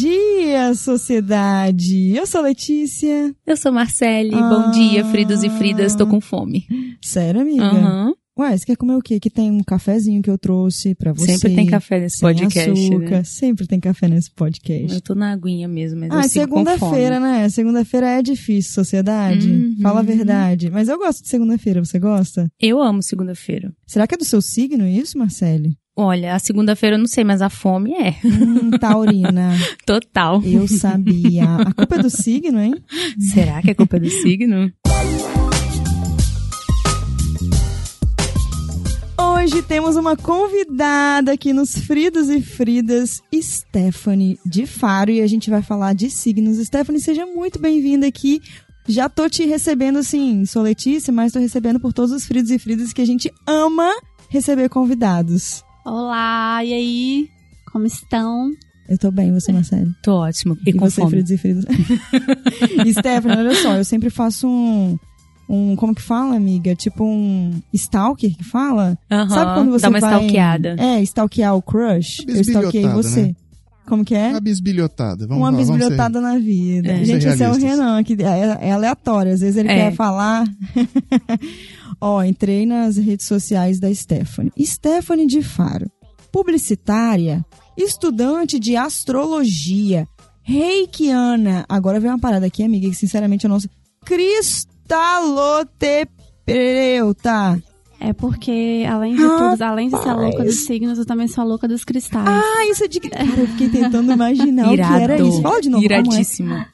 dia, sociedade! Eu sou a Letícia. Eu sou Marcele. Ah. Bom dia, Fridos e Fridas. Tô com fome. Sério, amiga? Aham. Uhum. Ué, você quer comer o quê? Que tem um cafezinho que eu trouxe pra você. Sempre tem café nesse podcast, açúcar. Né? Sempre tem café nesse podcast. Eu tô na aguinha mesmo, mas ah, eu segunda-feira, né? Segunda-feira é difícil, sociedade. Uhum. Fala a verdade. Mas eu gosto de segunda-feira, você gosta? Eu amo segunda-feira. Será que é do seu signo isso, Marcele? Olha, a segunda-feira eu não sei, mas a fome é. Hum, taurina. Total. Eu sabia. A culpa é do signo, hein? Será que é culpa do signo? Hoje temos uma convidada aqui nos Fridos e Fridas, Stephanie de Faro, e a gente vai falar de signos. Stephanie, seja muito bem-vinda aqui. Já tô te recebendo, assim, sou Letícia, mas tô recebendo por todos os Fridos e Fridas que a gente ama receber convidados. Olá, e aí? Como estão? Eu tô bem, você, Marcelo? Tô ótimo. E, e com você, fome. Fridos e Fridas? Stephanie, olha só, eu sempre faço um um, como que fala, amiga? Tipo um stalker que fala? Uhum, Sabe quando você dá uma vai... stalkeada. É, stalkear o crush. Eu stalkeei você. Né? Como que é? Uma bisbilhotada. Vamos Uma lá, bisbilhotada na vida. É. Gente, esse é o Renan, que é, é aleatório. Às vezes ele é. quer falar. Ó, entrei nas redes sociais da Stephanie. Stephanie de Faro. Publicitária, estudante de astrologia, reikiana. Agora vem uma parada aqui, amiga, que sinceramente eu não sei. Cristaloterapeuta. É porque, além de tudo, além de ser louca dos signos, eu também sou louca dos cristais. Ah, isso é de. Cara, eu fiquei tentando imaginar o que era isso. Fala de novo. Iradíssima.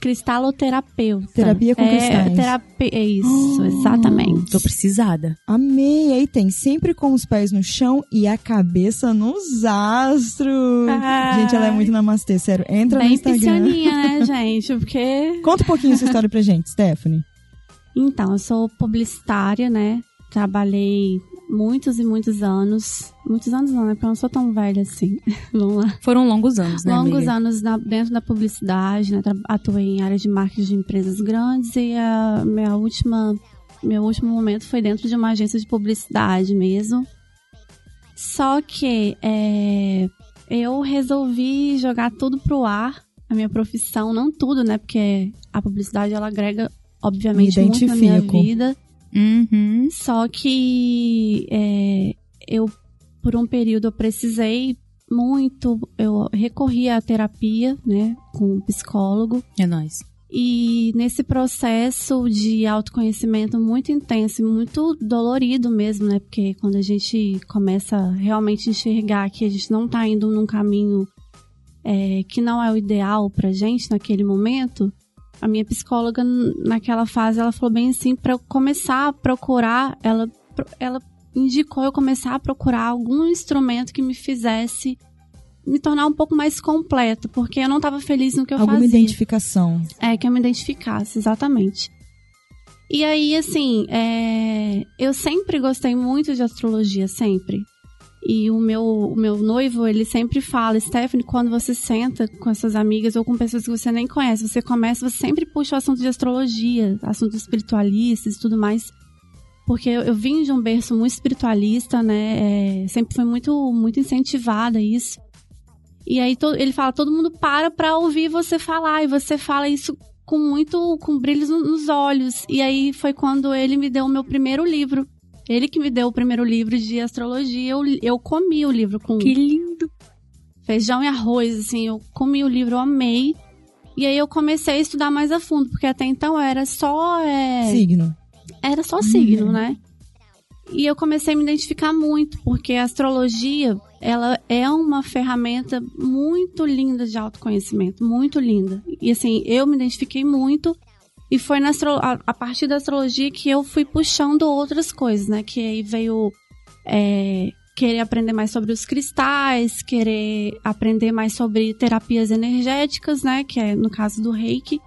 Cristaloterapeuta. Terapia com é, cristais. Terapia, é isso, exatamente. Tô precisada. Amei. Aí tem sempre com os pés no chão e a cabeça nos astros. Ai. Gente, ela é muito namastê, sério. Entra Bem no Instagram. piscianinha, né, gente? Porque... Conta um pouquinho sua história pra gente, Stephanie. Então, eu sou publicitária, né? Trabalhei muitos e muitos anos. Muitos anos não, né? Porque eu não sou tão velha assim. Vamos lá. Foram longos anos, né, Longos amiga? anos na- dentro da publicidade, né? Atuei em área de marketing de empresas grandes e a minha última, meu último momento foi dentro de uma agência de publicidade mesmo. Só que é, eu resolvi jogar tudo pro ar, a minha profissão, não tudo, né? Porque a publicidade ela agrega, obviamente, Me muito na minha identifico. vida. Uhum. Só que é, eu, por um período, eu precisei muito, eu recorri à terapia, né, com um psicólogo. É nóis. E nesse processo de autoconhecimento muito intenso e muito dolorido mesmo, né? Porque quando a gente começa a realmente enxergar que a gente não tá indo num caminho é, que não é o ideal pra gente naquele momento, a minha psicóloga, naquela fase, ela falou bem assim, pra eu começar a procurar, ela, ela indicou eu começar a procurar algum instrumento que me fizesse me tornar um pouco mais completa, porque eu não tava feliz no que eu Alguma fazia. identificação. É, que eu me identificasse, exatamente. E aí, assim, é, eu sempre gostei muito de astrologia, sempre. E o meu, o meu noivo, ele sempre fala, Stephanie, quando você senta com essas amigas ou com pessoas que você nem conhece, você começa, você sempre puxa o assunto de astrologia, assuntos espiritualistas e tudo mais. Porque eu, eu vim de um berço muito espiritualista, né? é, sempre foi muito, muito incentivada a isso. E aí ele fala, todo mundo para pra ouvir você falar, e você fala isso com muito, com brilhos no- nos olhos. E aí foi quando ele me deu o meu primeiro livro. Ele que me deu o primeiro livro de astrologia, eu, eu comi o livro com Que lindo. feijão e arroz, assim, eu comi o livro, eu amei. E aí eu comecei a estudar mais a fundo, porque até então era só... é, Signo. Era só signo, né? E eu comecei a me identificar muito, porque a astrologia, ela é uma ferramenta muito linda de autoconhecimento, muito linda. E assim, eu me identifiquei muito e foi na astro- a, a partir da astrologia que eu fui puxando outras coisas, né? Que aí veio é, querer aprender mais sobre os cristais, querer aprender mais sobre terapias energéticas, né? Que é no caso do reiki.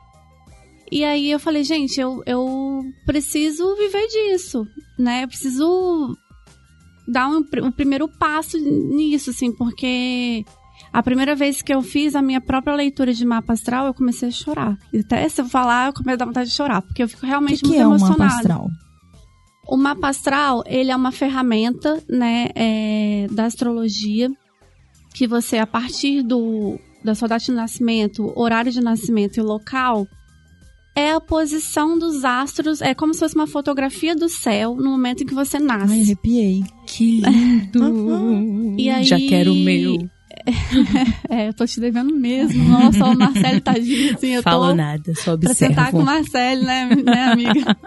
E aí eu falei, gente, eu, eu preciso viver disso, né? Eu preciso dar um, um primeiro passo nisso, assim, porque a primeira vez que eu fiz a minha própria leitura de mapa astral, eu comecei a chorar. E até se eu falar, eu começo a dar vontade de chorar, porque eu fico que, realmente que muito é um emocionada. mapa astral? O mapa astral, ele é uma ferramenta, né, é, da astrologia, que você, a partir do, da sua data de nascimento, horário de nascimento e local, é a posição dos astros, é como se fosse uma fotografia do céu no momento em que você nasce. Ai, arrepiei. Que lindo! E aí- Já quero o meu. É, eu tô te devendo mesmo. Nossa, o Marcelo tadinho, assim, eu Falo tô nada, só pra sentar com o observo. Marcelo, né, né, amiga?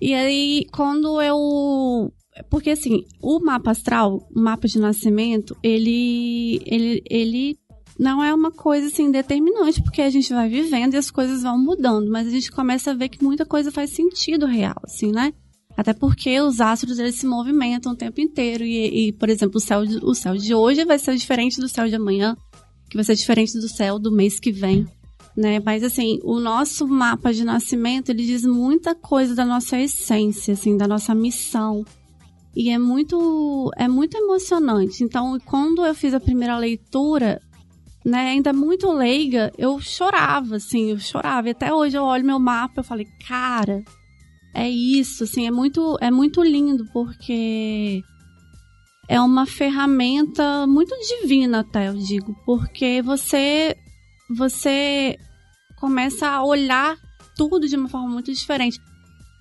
e aí, quando eu... Porque, assim, o mapa astral, o mapa de nascimento, ele, ele, ele não é uma coisa, assim, determinante, porque a gente vai vivendo e as coisas vão mudando, mas a gente começa a ver que muita coisa faz sentido real, assim, né? Até porque os astros, eles se movimentam o tempo inteiro e, e, por exemplo, o céu, de, o céu de hoje vai ser diferente do céu de amanhã, que vai ser diferente do céu do mês que vem né? Mas assim, o nosso mapa de nascimento, ele diz muita coisa da nossa essência, assim, da nossa missão. E é muito é muito emocionante. Então, quando eu fiz a primeira leitura, né, ainda muito leiga, eu chorava, assim, eu chorava. E até hoje eu olho meu mapa, eu falei, cara, é isso, assim, é muito é muito lindo porque é uma ferramenta muito divina até, eu digo, porque você você começa a olhar tudo de uma forma muito diferente.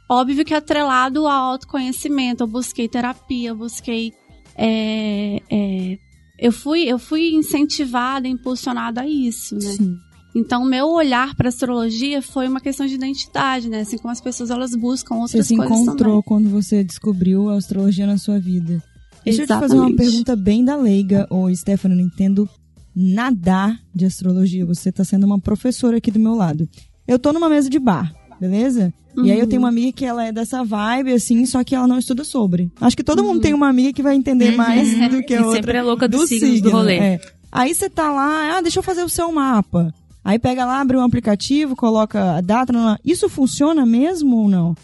Óbvio que atrelado ao autoconhecimento, eu busquei terapia, eu busquei. é, é, eu, fui, eu fui incentivada, impulsionada a isso, né? Sim. Então, meu olhar para astrologia foi uma questão de identidade, né? Assim como as pessoas elas buscam Você outras se coisas encontrou também. quando você descobriu a astrologia na sua vida. Deixa eu te fazer uma Exatamente. pergunta bem da leiga, ô Stephanie, eu não entendo nada de astrologia. Você tá sendo uma professora aqui do meu lado. Eu tô numa mesa de bar, beleza? E aí eu Uhum. tenho uma amiga que ela é dessa vibe, assim, só que ela não estuda sobre. Acho que todo Uhum. mundo tem uma amiga que vai entender mais do que a outra. sempre é louca dos do signos do signo, rolê. é. Aí você tá lá, ah, deixa eu fazer o seu mapa. Aí pega lá, abre um aplicativo, coloca a data. não, não. Isso funciona mesmo ou não?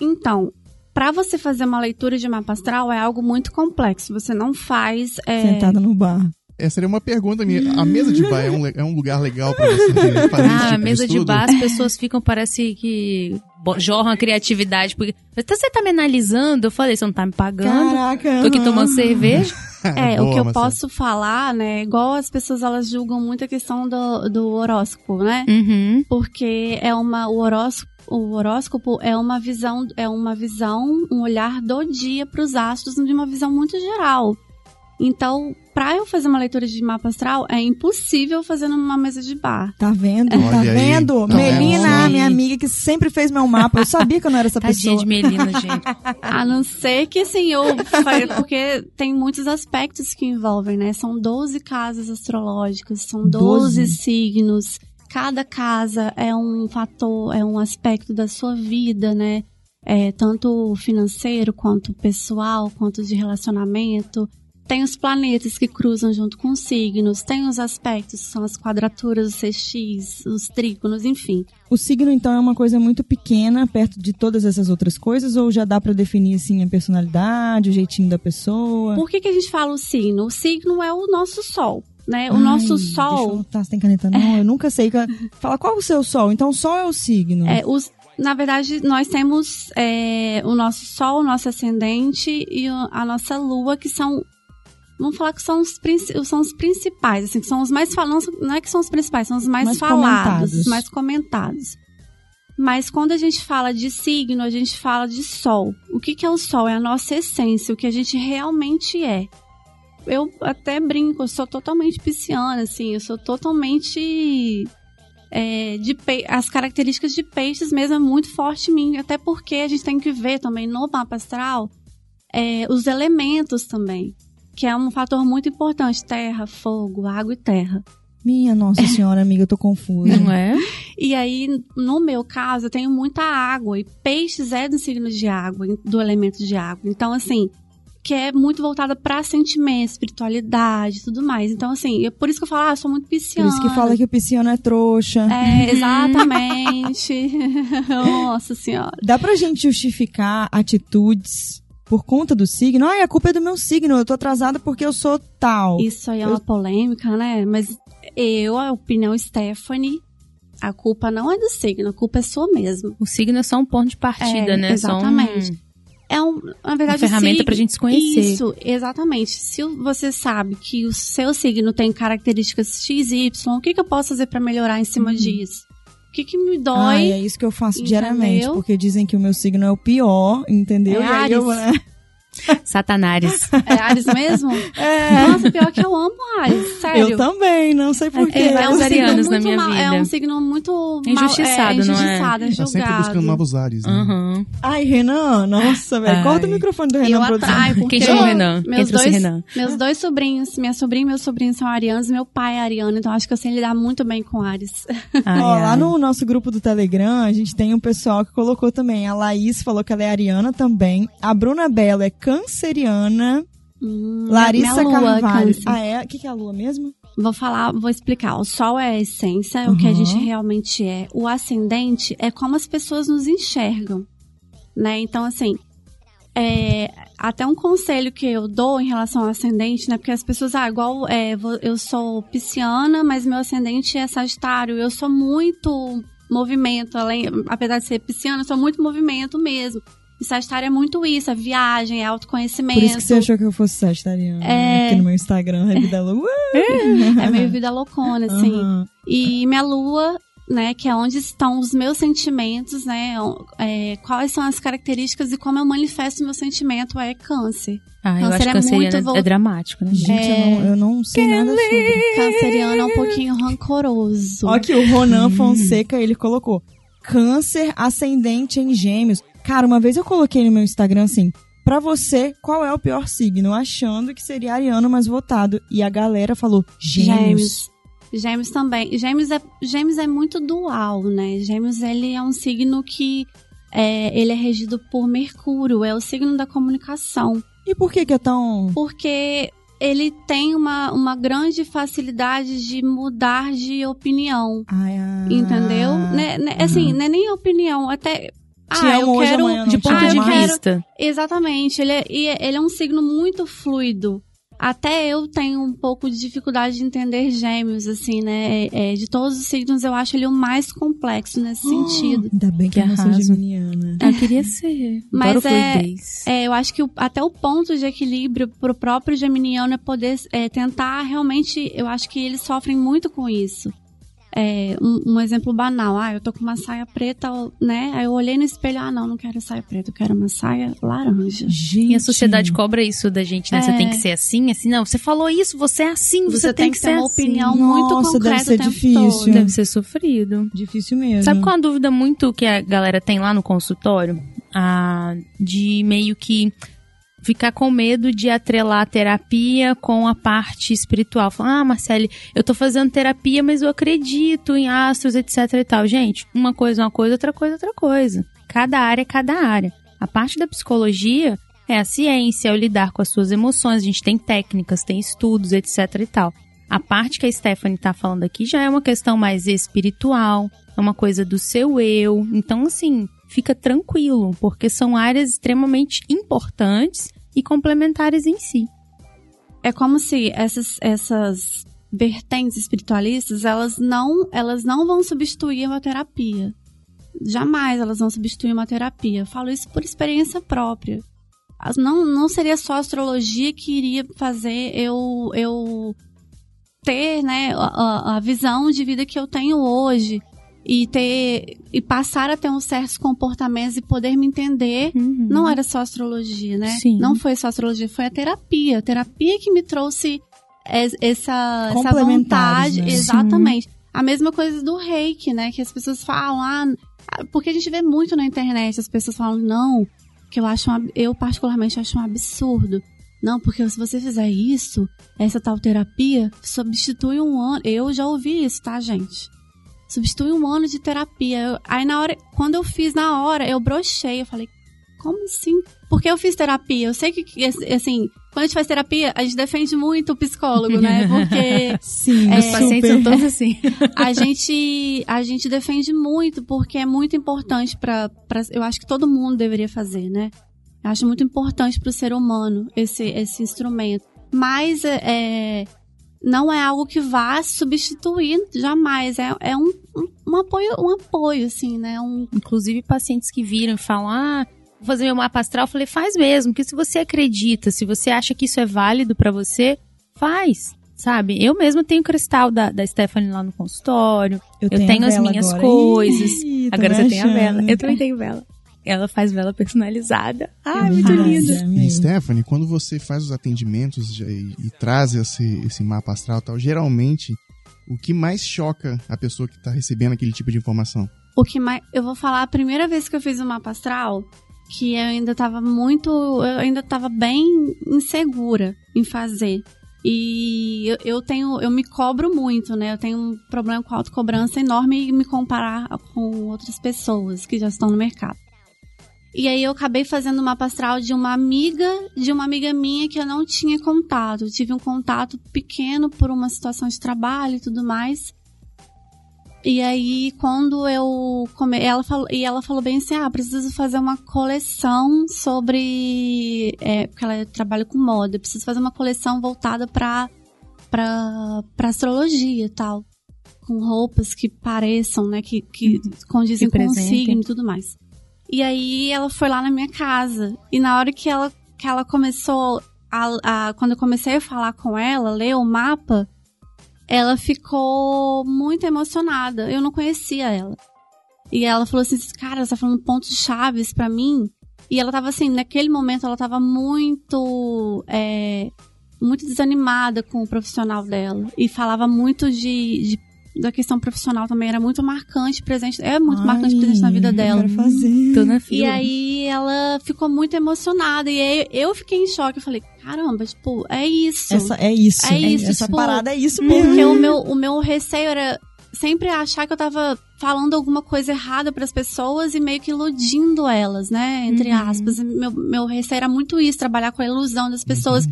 Então, para você fazer uma leitura de mapa astral é algo muito complexo. Você não faz. é, Sentada no bar. Essa seria uma pergunta minha. A mesa de bar é um, é um lugar legal pra você fazer Ah, tipo mesa de estudo? bar, as pessoas ficam, parece que jorram a criatividade. Porque então você tá me analisando? Eu falei, você não tá me pagando? Caraca. Tô aqui não. tomando cerveja. É, Boa, o que eu Marcelo. posso falar, né? Igual as pessoas elas julgam muito a questão do, do horóscopo, né? Uhum. Porque é uma o horóscopo, o horóscopo é uma visão, é uma visão, um olhar do dia para os astros de uma visão muito geral. Então, para eu fazer uma leitura de mapa astral, é impossível fazer numa mesa de bar. Tá vendo? Olha tá aí. vendo? Tá Melina, vendo? minha amiga que sempre fez meu mapa. Eu sabia que eu não era essa Tadinha pessoa. de Melina, gente. A não ser que, assim, eu. Porque tem muitos aspectos que envolvem, né? São 12 casas astrológicas, são 12, Doze? signos. Cada casa é um fator, é um aspecto da sua vida, né? É, tanto financeiro, quanto pessoal, quanto de relacionamento. Tem os planetas que cruzam junto com os signos, tem os aspectos, que são as quadraturas, os CX, os trígonos, enfim. O signo, então, é uma coisa muito pequena perto de todas essas outras coisas? Ou já dá pra definir, assim, a personalidade, o jeitinho da pessoa? Por que, que a gente fala o signo? O signo é o nosso sol, né? O Ai, nosso Deixa eu sol, anotar, você tem caneta? Não, eu nunca sei. Fala, qual é o seu sol? Então, o sol é o signo. é, os, na verdade, nós temos é, o nosso sol, o nosso ascendente e a nossa lua, que são. Vamos falar que são os, são os principais, assim, que são os mais falados. Não é que são os principais, são os mais, Mais falados, comentados. os mais comentados. Mas quando a gente fala de signo, a gente fala de sol. O que, que é o sol? É a nossa essência, o que a gente realmente é. Eu até brinco, eu sou totalmente pisciana, assim, eu sou totalmente. é, de pe- as características de peixes mesmo é muito forte em mim, até porque a gente tem que ver também no mapa astral é, os elementos também, que é um fator muito importante: terra, fogo, água e terra. Minha nossa senhora, amiga, eu tô confusa. Não é? E aí, no meu caso, eu tenho muita água. E peixes é do signo de água, do elemento de água. Então, assim, que é muito voltada pra sentimento, espiritualidade e tudo mais. Então, assim, é por isso que eu falo, ah, eu sou muito Por pisciana. isso que fala que o pisciano é trouxa. É, exatamente. Nossa senhora. Dá pra gente justificar atitudes por conta do signo? Ai, a culpa é do meu signo, eu tô atrasada porque eu sou tal. Isso aí é uma polêmica, né? Mas eu, a opinião Stephanie, a culpa não é do signo, a culpa é sua mesmo. O signo é só um ponto de partida, É, né? exatamente. Só um... é um, na verdade, Uma ferramenta sig- pra gente se conhecer. Isso, exatamente. Se você sabe que o seu signo tem características X e Y, o que, que eu posso fazer pra melhorar em cima disso? O que, que me dói? Ai, é isso que eu faço Entendeu? diariamente, porque dizem que o meu signo é o pior, entendeu? É e aí eu, Áries. né? Satanares. É Ares mesmo? É. Nossa, pior que eu amo Ares, sério. Eu também, não sei porquê. É, É vários um signo arianos na muito minha mal- vida. É um signo muito mal- Injustiçado, é, não é? injustiçado, é Tá sempre buscando novos ares, né? Aham. Ai, Renan, nossa, velho. Ai. Corta o microfone do E Renan eu produção. atraio, porque Quem chama o Renan? Quem Meus dois, Renan? meus dois sobrinhos, minha sobrinha e meu sobrinho são arianos, meu pai é ariano, então acho que eu sei lidar muito bem com Ares. Ai, Ó, lá ai. no nosso grupo do Telegram, a gente tem um pessoal que colocou também. A Laís falou que ela é ariana também. A Bruna Belo é canceriana. Hum, Larissa Carvalho. câncer. Ah, é? O que, que é a lua mesmo? Vou falar, vou explicar. O sol é a essência, é o que a Uhum. gente realmente é. O ascendente é como as pessoas nos enxergam, né? Então, assim, é, até um conselho que eu dou em relação ao ascendente, né? Porque as pessoas, ah, igual é, eu sou pisciana, mas meu ascendente é sagitário. Eu sou muito movimento, além, apesar de ser pisciana, eu sou muito movimento mesmo. E sagitário é muito isso, é viagem, é autoconhecimento. Por isso que você achou que eu fosse sagitariana. É. Aqui no meu Instagram, a vida louca. É meio vida loucona, assim. Aham. E minha lua, né, que é onde estão os meus sentimentos, né, é, quais são as características e como eu manifesto meu sentimento é câncer. Ah, eu Câncer acho que é canceriano muito é, vol- é dramático, né? Gente, É. eu, não, eu não sei nada sobre. Canceriano é um pouquinho rancoroso. Ó, aqui o Ronan Fonseca, ele colocou câncer ascendente em gêmeos. Cara, uma vez eu coloquei no meu Instagram assim, pra você, qual é o pior signo? Achando que seria ariano, mas votado. E a galera falou, gêmeos. Gêmeos. Também. Gêmeos é, Gêmeos é muito dual, né? Gêmeos, ele é um signo que é, ele é regido por Mercúrio, é o signo da comunicação. E por que que é tão... porque ele tem uma, uma grande facilidade de mudar de opinião. Ai, ai. Entendeu? Né, né, assim, não é nem opinião, até. Te ah, amo eu hoje, quero. amanhã não De ponto Ah, de eu quero- vista. Exatamente. Ele é, e ele é um signo muito fluido. Até eu tenho um pouco de dificuldade de entender gêmeos, assim, né? É, de todos os signos, eu acho ele o mais complexo nesse sentido. Ainda bem que, Que eu não sou geminiana. Eu queria ser. Mas é-. É, eu acho que o- até o ponto de equilíbrio pro próprio geminiano é poder é, tentar realmente. Eu acho que eles sofrem muito com isso. É, um, um exemplo banal, ah, eu tô com uma saia preta, né? Aí eu olhei no espelho, ah, não, não quero saia preta, eu quero uma saia laranja. Gente. E a sociedade cobra isso da gente, né? Você É. tem que ser assim, assim. Não, você falou isso, você é assim, você, Você tem que ser ter uma assim. opinião muito Nossa, concreta deve ser o tempo difícil. todo. Deve ser sofrido. Difícil mesmo. Sabe qual é a dúvida muito que a galera tem lá no consultório? Ah, de meio que ficar com medo de atrelar a terapia com a parte espiritual. Falar, ah, Marcele, eu tô fazendo terapia, mas eu acredito em astros, etc e tal. Gente, uma coisa é uma coisa, outra coisa é outra coisa. Cada área é cada área. A parte da psicologia é a ciência, é o lidar com as suas emoções. A gente tem técnicas, tem estudos, etc e tal. A parte que a Stephanie tá falando aqui já é uma questão mais espiritual, é uma coisa do seu eu. Então, assim, fica tranquilo, porque são áreas extremamente importantes e complementares em si. é como se essas, essas vertentes espiritualistas, elas não, elas não vão substituir uma terapia. Jamais elas vão substituir uma terapia. Eu falo isso por experiência própria. Não, não seria só a astrologia que iria fazer eu, eu ter né, a- a visão de vida que eu tenho hoje e ter e passar a ter uns certos comportamentos e poder me entender não era só astrologia, né? Sim. Não foi só astrologia, foi a terapia. A terapia que me trouxe es- essa, essa vontade. né? Exatamente. A mesma coisa do reiki, né? Que as pessoas falam, ah, ah, porque a gente vê muito na internet, as pessoas falam, não, que eu acho, um eu particularmente acho um absurdo. Não, porque se você fizer isso, essa tal terapia substitui um ano. Eu já ouvi isso, tá, gente? Substitui um ano de terapia. Eu- aí na hora, quando eu fiz na hora, eu brochei. Eu falei, como assim? Porque eu fiz terapia. Eu sei que, assim, quando a gente faz terapia, a gente defende muito o psicólogo, né? Porque Sim, É, Os pacientes são todos assim. a gente, a gente defende muito, porque é muito importante para Eu acho que todo mundo deveria fazer, né? Eu acho muito importante para o ser humano esse, esse instrumento. Mas é, não é algo que vá substituir jamais. É, é um, um, um apoio, um apoio, assim, né? Um, Inclusive pacientes que viram e falam, ah, vou fazer meu mapa astral. Eu falei, faz mesmo, que se você acredita, se você acha que isso é válido pra você, faz. Sabe? Eu mesma tenho cristal da, da Stephanie lá no consultório. Eu, tenho, a as vela minhas agora. coisas. Ih, Agora você tem a vela. achando. Eu também tenho vela. Ela faz vela personalizada. Ai, Que muito amei. E Stephanie, quando você faz os atendimentos e, e traz esse, esse mapa astral tal, geralmente, o que mais choca a pessoa que tá recebendo aquele tipo de informação? O que mais. Eu vou falar a primeira vez que eu fiz o mapa astral, que eu ainda tava muito. Eu ainda tava bem insegura em fazer. E eu, eu tenho. Eu me cobro muito, né? Eu tenho um problema com autocobrança enorme e me comparar com outras pessoas que já estão no mercado. E aí eu acabei fazendo o mapa astral de uma amiga, de uma amiga minha que eu não tinha contato. Eu tive um contato pequeno por uma situação de trabalho e tudo mais. E aí, quando eu come... ela falou e ela falou bem assim, ah, preciso fazer uma coleção sobre, é, porque ela trabalha com moda, preciso fazer uma coleção voltada para para para astrologia e tal, com roupas que pareçam, né, que que condizem Que com o signo e tudo mais. E aí ela foi lá na minha casa e na hora que ela que ela começou a, a quando eu comecei a falar com ela, ler o mapa, ela ficou muito emocionada. Eu não conhecia ela. E ela falou assim: Cara, você tá falando pontos chaves pra mim. E ela tava assim, naquele momento, ela tava muito. é, muito desanimada com o profissional dela. E falava muito de. de- da questão profissional também. Era muito marcante presente. É muito marcante Ai, presente na vida eu dela. quero fazer. Tô na E fila. aí ela ficou muito emocionada. E aí eu fiquei em choque. Eu falei, caramba, tipo, é isso. Essa, é isso. É isso, Essa tipo, parada é isso mesmo. Porque o meu, o meu receio era sempre achar que eu tava falando alguma coisa errada pras pessoas e meio que iludindo elas, né? Entre Uhum. aspas. E Meu, meu receio era muito isso, trabalhar com a ilusão das pessoas.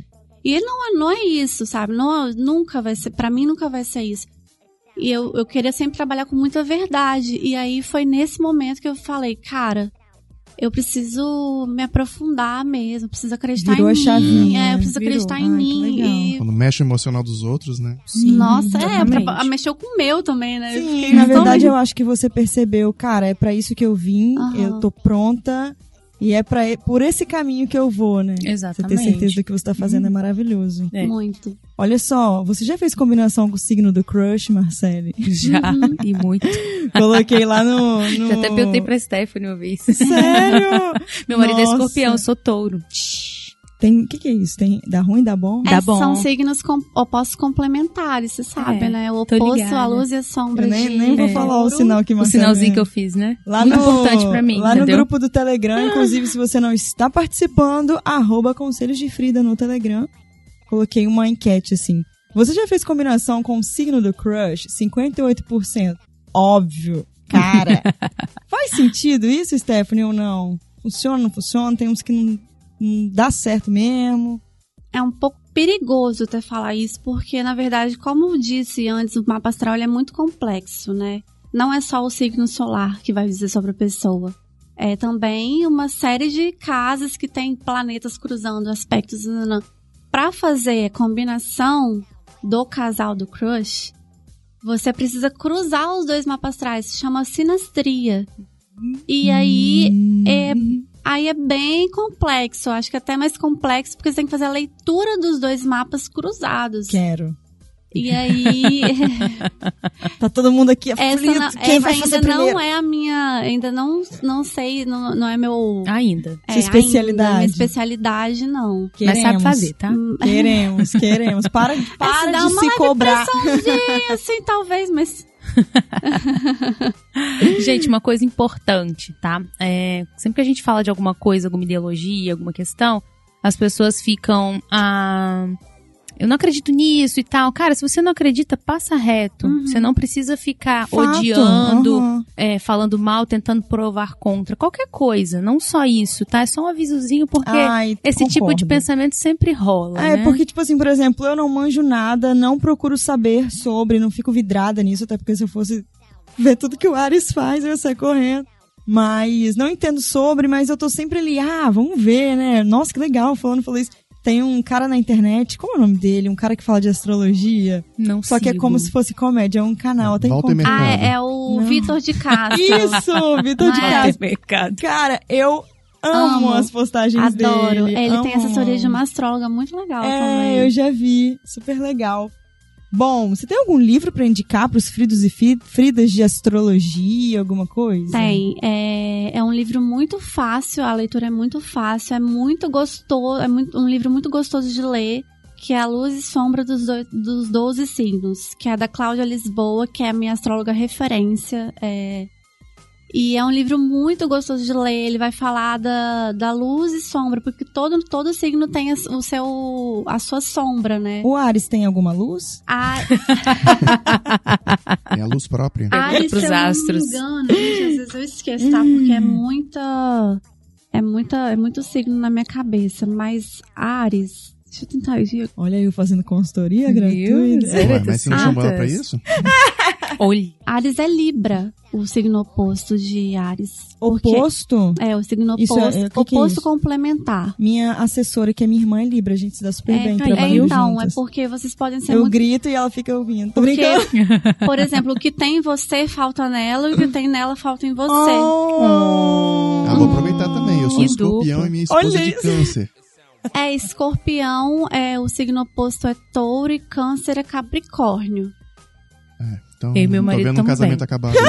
E não, é- não é isso, sabe? Não, nunca vai ser, pra mim nunca vai ser isso. E eu, eu queria sempre trabalhar com muita verdade. E aí foi nesse momento que eu falei, cara, eu preciso me aprofundar mesmo, preciso acreditar Virou em a mim. chavinha, É, eu preciso virou. acreditar Ai, em que mim. legal. E Quando mexe o emocional dos outros, né? Sim, nossa, é, exatamente. pra- mexeu com o meu também, né? Sim, na verdade eu acho que você percebeu, cara, é pra isso que eu vim, Aham. eu tô pronta e é para por esse caminho que eu vou, né? Você ter Exatamente. certeza do que você tá fazendo é maravilhoso. É. Muito. Olha só, você já fez combinação com o signo do crush, Marcele? Já, e muito. Coloquei lá no, no... Já até perguntei pra Stephanie uma vez. Sério? Meu marido é Nossa. escorpião, eu sou touro. Tem, o que que é isso? Tem, dá ruim, dá bom? Dá É, bom. São signos com- opostos complementares, você sabe, É, né? O oposto, a luz e a sombra Eu nem, de nem vou É. falar o sinal que O sinalzinho que eu fiz, né? Lá Muito no, importante pra mim, Lá no entendeu? grupo do Telegram, inclusive, se você não está participando, arroba Conselhos de Frida no Telegram. Coloquei uma enquete assim. Você já fez combinação com o signo do crush? 58%. Óbvio. Cara. faz sentido isso, Stephanie, ou não? Funciona, não funciona? Tem uns que não, não dá certo mesmo. É um pouco perigoso até falar isso, porque, na verdade, como eu disse antes, o mapa astral é muito complexo, né? Não é só o signo solar que vai dizer sobre a pessoa. É também uma série de casas que tem planetas cruzando aspectos. Para fazer a combinação do casal do crush, você precisa cruzar os dois mapas astrais. Se chama sinastria. E aí é Aí é bem complexo, eu acho que é até mais complexo, porque você tem que fazer a leitura dos dois mapas cruzados. Quero. E aí, Tá todo mundo aqui aflito. essa, na- Quem essa vai fazer ainda primeiro? não é a minha, ainda não, não sei, não, não é meu... Ainda. é, Sua especialidade. Ainda, minha especialidade, não. Mas sabe Queremos. fazer, tá? Hum, Queremos, queremos. Para, é, para se dá de uma se cobrar. pressãozinha, assim, talvez, mas... Gente, uma coisa importante, tá? É, sempre que a gente fala de alguma coisa, alguma ideologia, alguma questão, as pessoas ficam. Ah, eu não acredito nisso e tal. Cara, se você não acredita, passa reto. Uhum. Você não precisa ficar Fato, odiando, aham. é, falando mal, tentando provar contra. Qualquer coisa, não só isso, tá? É só um avisozinho, porque Ai, esse tipo de concordo. pensamento sempre rola. É, né? porque, tipo assim, por exemplo, eu não manjo nada, não procuro saber sobre, não fico vidrada nisso, até porque se eu fosse ver tudo que o Ares faz, eu ia sair correndo. Mas não entendo sobre, mas eu tô sempre ali, ah, vamos ver, né? Nossa, que legal, falando, falou isso. Tem um cara na internet, como é o nome dele? Um cara que fala de astrologia. Não Só que é sigo. como se fosse comédia, é um canal, até Walter encontro. Ah, é, é o. Vitor de Castro. Isso, Vitor de? Castro. Cara, eu Amo, Amo. as postagens Adoro. dele. Ele tem amo. assessoria de uma astróloga muito legal É, também. eu já vi. Super legal. Bom, você tem algum livro pra indicar pros fridos e fridas de astrologia, alguma coisa? Tem. É, é um livro muito fácil, a leitura é muito fácil, é muito gostoso, é muito- um livro muito gostoso de ler, que é A Luz e Sombra dos, doi- dos 12 Signos, que é da Cláudia Lisboa, que é a minha astróloga referência. é. E é um livro muito gostoso de ler, ele vai falar da, da luz e sombra, porque todo, todo signo tem a, o seu, a sua sombra, né? O Ares tem alguma luz? A, Tem a luz própria. Ares, pros se eu não astros. me engano, gente, às vezes eu esqueço, tá? Porque é muita. É muita. É muito signo na minha cabeça. Mas Ares. Deixa eu tentar. ver. Olha eu fazendo consultoria gratuita. Ué, mas você não chamou ela pra isso? Olhe. Ares é Libra, o signo oposto de Ares. Porque- Oposto? É, o signo Isso é- oposto. é, que que é oposto isso? complementar. Minha assessora, que é minha irmã, é Libra. A gente se dá super É, bem é, trabalhando então, juntas. é porque vocês podem ser Eu muito. grito e ela fica ouvindo. Tô Porque, brincando. por exemplo, o que tem em você falta nela e o que tem nela falta em você. Oh. Ah, vou aproveitar também. Eu sou Que escorpião e minha esposa Olha de isso. câncer. É escorpião, é, o signo oposto é touro e câncer é capricórnio. Então, Eu e meu tô marido vendo um casamento bem. acabar. Não,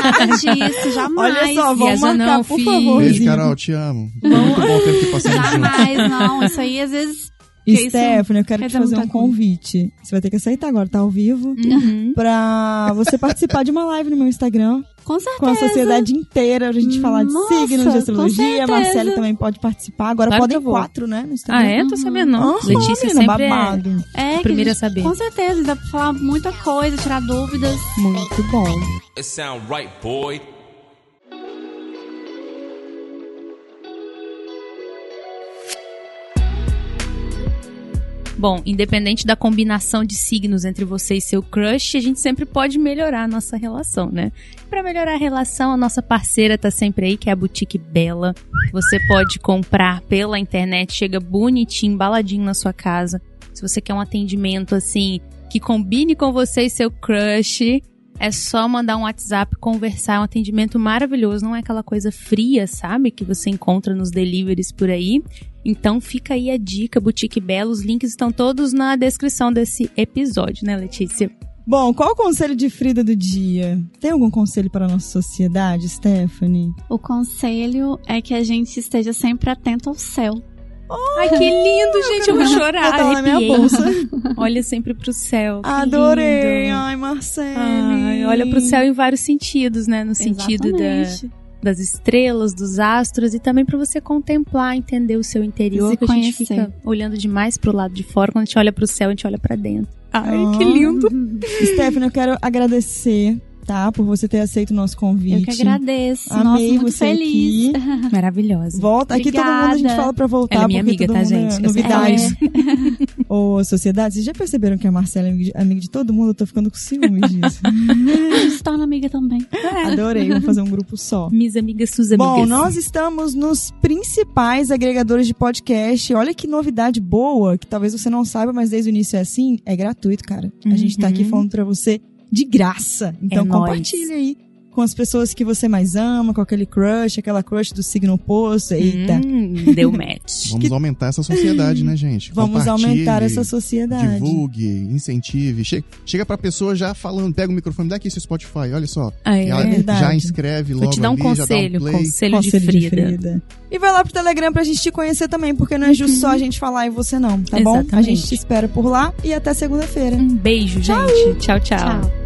nada disso, jamais. Olha só, vamos asa marcar, não, por filho. favor. Beijo. Carol, te amo. Foi muito bom ter que passar junto. Jamais, não. Isso aí, às vezes, Stephanie, eu quero quer te fazer um convite. Você vai ter que aceitar agora, tá ao vivo. Uhum. Pra você participar de uma live no meu Instagram com certeza. com a sociedade inteira, pra gente falar de Nossa, signos de astrologia. A. Marcela também pode participar. Agora Claro podem quatro, né? No Instagram. Ah, é? Tô sabendo não. Aham, Letícia menina, sempre é babado. É, a que primeira a gente- saber. Com certeza, dá pra falar muita coisa, tirar dúvidas. Muito bom. It sound right, boy. Bom, independente da combinação de signos entre você e seu crush, a gente sempre pode melhorar a nossa relação, né? Pra melhorar a relação, a nossa parceira tá sempre aí, que é a Boutique Bela. Você pode comprar pela internet, chega bonitinho, embaladinho na sua casa. Se você quer um atendimento assim, que combine com você e seu crush, é só mandar um WhatsApp, conversar, é um atendimento maravilhoso, não é aquela coisa fria, sabe? Que você encontra nos deliveries por aí. Então fica aí a dica, Boutique Bela, os links estão todos na descrição desse episódio, né, Letícia? Bom, qual o conselho de Frida do dia? Tem algum conselho para a nossa sociedade, Stephanie? O conselho é que a gente esteja sempre atento ao céu. Ai, que lindo, gente, eu vou chorar, na minha bolsa. Olha sempre pro céu, Adorei. lindo. Ai, Marcele. Ai, olha pro céu em vários sentidos, né? No sentido da, das estrelas, dos astros e também pra você contemplar, entender o seu interior, Se que a gente fica olhando demais pro lado de fora, quando a gente olha pro céu, a gente olha pra dentro. Ai, Ah. que lindo. Stephanie, eu quero agradecer, tá? Por você ter aceito o nosso convite. Eu que agradeço. Amei Nossa, muito você feliz. aqui. Maravilhosa. Volta. Aqui todo mundo a gente Obrigada. fala pra voltar. Ela é minha porque amiga, todo tá, mundo gente? É novidade. Ô, sociedade, vocês já perceberam que a Marcela é amiga de, amiga de todo mundo? Eu tô ficando com ciúmes disso. A gente se torna amiga também. Adorei, vamos fazer um grupo só. Minhas amigas, suas amigas. Bom, nós estamos nos principais agregadores de podcast. Olha que novidade boa, que talvez você não saiba, mas desde o início é assim. É gratuito, cara. A gente tá aqui Uhum. falando pra você de graça. Então É compartilha aí com as pessoas que você mais ama, com aquele crush, aquela crush do signo oposto. Eita. Hum, deu match. Vamos aumentar essa sociedade, né, gente? Vamos aumentar essa sociedade. Divulgue, incentive. Che chega pra pessoa já falando, pega o microfone, dá aqui seu Spotify, olha só. Ah, é. Ela verdade. já inscreve logo Vou te dar um ali, conselho, dá um play. conselho, de, Conselho Frida. E vai lá pro Telegram pra gente te conhecer também, porque não é justo só a gente falar e você não, tá bom? A Exatamente. gente te espera por lá e até segunda-feira. Um beijo, gente. Tchau, tchau. Tchau.